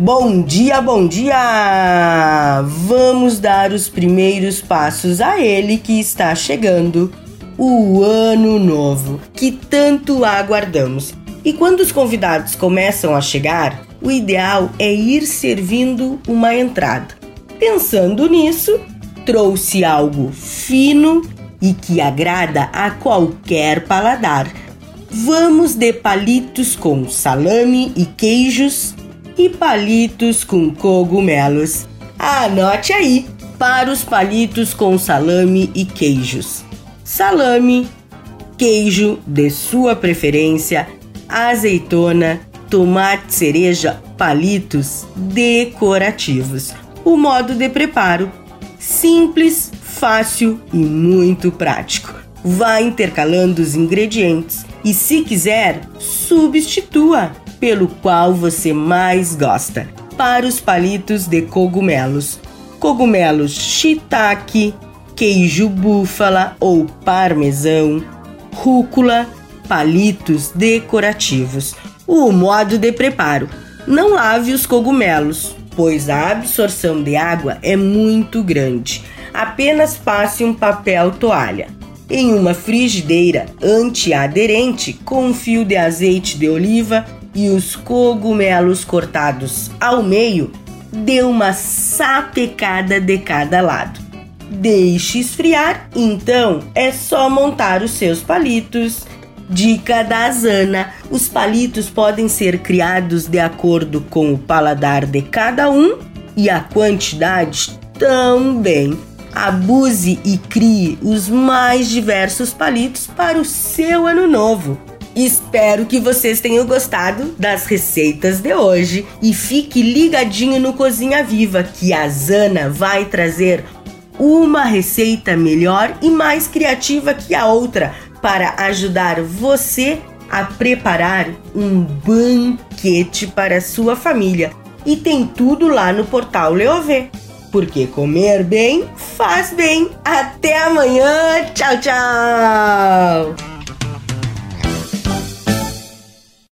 Bom dia, bom dia! Vamos dar os primeiros passos a ele que está chegando, o Ano Novo, que tanto aguardamos. E quando os convidados começam a chegar, o ideal é ir servindo uma entrada. Pensando nisso, trouxe algo fino e que agrada a qualquer paladar. Vamos de palitos com salame e queijos e palitos com cogumelos. Anote aí para os palitos com salame e queijos. Salame, queijo de sua preferência, azeitona, tomate cereja, palitos decorativos. O modo de preparo: simples, fácil e muito prático. Vá intercalando os ingredientes e, se quiser, substitua pelo qual você mais gosta. Para os palitos de cogumelos: cogumelos shiitake, queijo búfala ou parmesão, rúcula, palitos decorativos. O modo de preparo: não lave os cogumelos, pois a absorção de água é muito grande. Apenas passe um papel toalha. Em uma frigideira antiaderente com um fio de azeite de oliva e os cogumelos cortados ao meio, dê uma sapecada de cada lado. Deixe esfriar, então é só montar os seus palitos. Dica da Zana: os palitos podem ser criados de acordo com o paladar de cada um e a quantidade também. Abuse e crie os mais diversos palitos para o seu ano novo. Espero que vocês tenham gostado das receitas de hoje e fique ligadinho no Cozinha Viva que a Zana vai trazer uma receita melhor e mais criativa que a outra para ajudar você a preparar um banquete para sua família. E tem tudo lá no portal Leovê. Porque comer bem faz bem. Até amanhã. Tchau, tchau.